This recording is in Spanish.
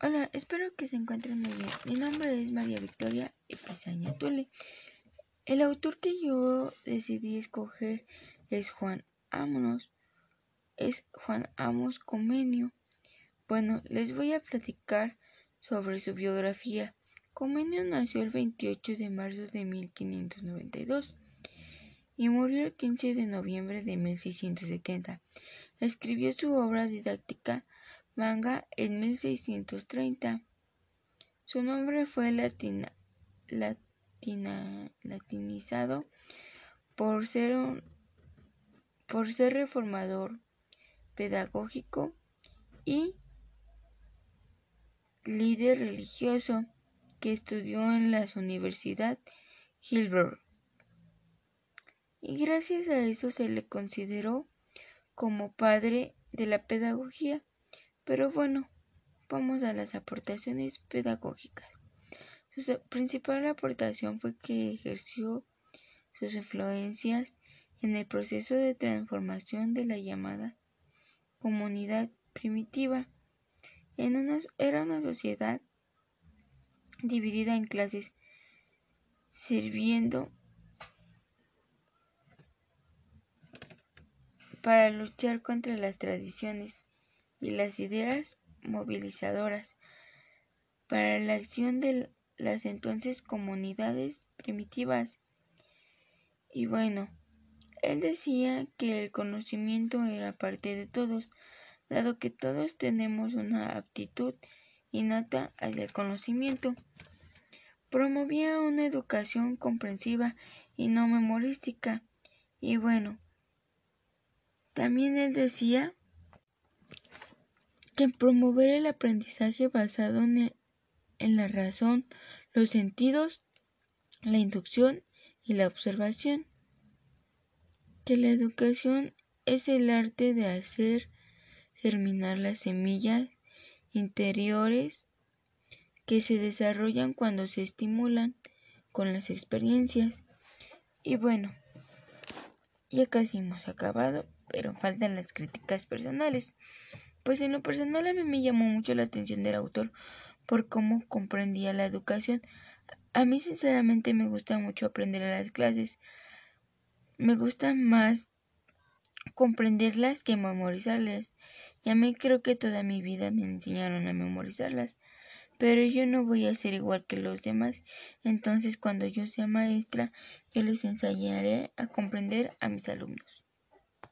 Hola, espero que se encuentren muy bien. Mi nombre es María Victoria Epizaña Tule. El autor que yo decidí escoger es Juan Amos. Es Juan Amos Comenio. Bueno, les voy a platicar sobre su biografía. Comenio nació el 28 de marzo de 1592 y murió el 15 de noviembre de 1670. Escribió su obra didáctica manga en 1630. Su nombre fue latina, latinizado por ser, por ser reformador pedagógico y líder religioso que estudió en la Universidad Hilbert. Y gracias a eso se le consideró como padre de la pedagogía. Pero bueno, vamos a las aportaciones pedagógicas. Su principal aportación fue que ejerció sus influencias en el proceso de transformación de la llamada comunidad primitiva. Era una sociedad dividida en clases, sirviendo para luchar contra las tradiciones y las ideas movilizadoras para la acción de las entonces comunidades primitivas. Y bueno, él decía que el conocimiento era parte de todos, dado que todos tenemos una aptitud innata hacia el conocimiento. Promovía una educación comprensiva y no memorística. Y bueno, también él decía que promover el aprendizaje basado en, la razón, los sentidos, la inducción y la observación. Que la educación es el arte de hacer germinar las semillas interiores que se desarrollan cuando se estimulan con las experiencias. Y bueno, ya casi hemos acabado, pero faltan las críticas personales. Pues en lo personal a mí me llamó mucho la atención del autor por cómo comprendía la educación. A mí sinceramente me gusta mucho aprender a las clases. Me gusta más comprenderlas que memorizarlas. Y a mí creo que toda mi vida me enseñaron a memorizarlas. Pero yo no voy a ser igual que los demás. Entonces cuando yo sea maestra, yo les enseñaré a comprender a mis alumnos.